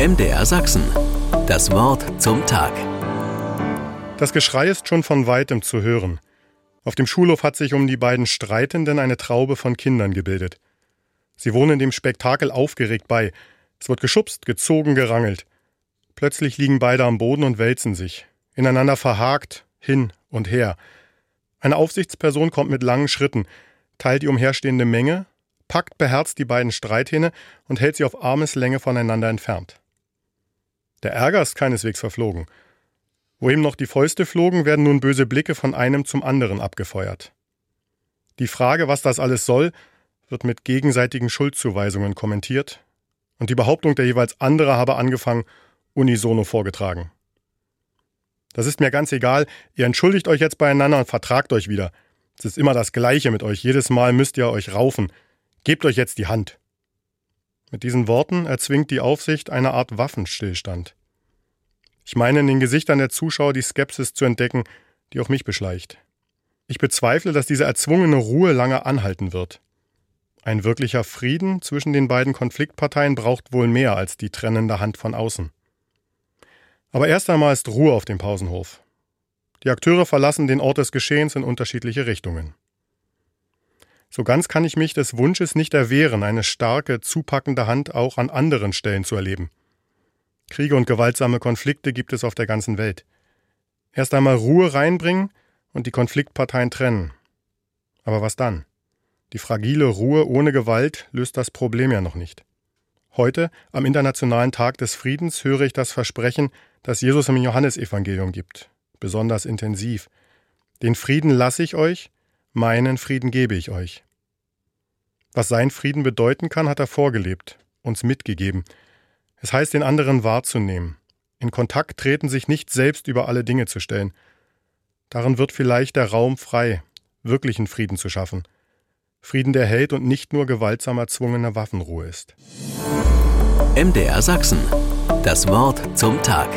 MDR Sachsen. Das Wort zum Tag. Das Geschrei ist schon von weitem zu hören. Auf dem Schulhof hat sich um die beiden Streitenden eine Traube von Kindern gebildet. Sie wohnen dem Spektakel aufgeregt bei. Es wird geschubst, gezogen, gerangelt. Plötzlich liegen beide am Boden und wälzen sich, ineinander verhakt, hin und her. Eine Aufsichtsperson kommt mit langen Schritten, teilt die umherstehende Menge, packt beherzt die beiden Streithähne und hält sie auf Armeslänge voneinander entfernt. Der Ärger ist keineswegs verflogen. Wo ihm noch die Fäuste flogen, werden nun böse Blicke von einem zum anderen abgefeuert. Die Frage, was das alles soll, wird mit gegenseitigen Schuldzuweisungen kommentiert, und die Behauptung der jeweils andere habe angefangen, unisono vorgetragen. Das ist mir ganz egal, ihr entschuldigt euch jetzt beieinander und vertragt euch wieder. Es ist immer das Gleiche mit euch, jedes Mal müsst ihr euch raufen. Gebt euch jetzt die Hand. Mit diesen Worten erzwingt die Aufsicht eine Art Waffenstillstand. Ich meine in den Gesichtern der Zuschauer die Skepsis zu entdecken, die auch mich beschleicht. Ich bezweifle, dass diese erzwungene Ruhe lange anhalten wird. Ein wirklicher Frieden zwischen den beiden Konfliktparteien braucht wohl mehr als die trennende Hand von außen. Aber erst einmal ist Ruhe auf dem Pausenhof. Die Akteure verlassen den Ort des Geschehens in unterschiedliche Richtungen. So ganz kann ich mich des Wunsches nicht erwehren, eine starke, zupackende Hand auch an anderen Stellen zu erleben. Kriege und gewaltsame Konflikte gibt es auf der ganzen Welt. Erst einmal Ruhe reinbringen und die Konfliktparteien trennen. Aber was dann? Die fragile Ruhe ohne Gewalt löst das Problem ja noch nicht. Heute, am Internationalen Tag des Friedens, höre ich das Versprechen, das Jesus im Johannesevangelium gibt, besonders intensiv. Den Frieden lasse ich euch, meinen Frieden gebe ich euch. Was sein Frieden bedeuten kann, hat er vorgelebt, uns mitgegeben. Es heißt, den anderen wahrzunehmen, in Kontakt treten, sich nicht selbst über alle Dinge zu stellen. Darin wird vielleicht der Raum frei, wirklichen Frieden zu schaffen. Frieden, der hält und nicht nur gewaltsam erzwungener Waffenruhe ist. MDR Sachsen. Das Wort zum Tag.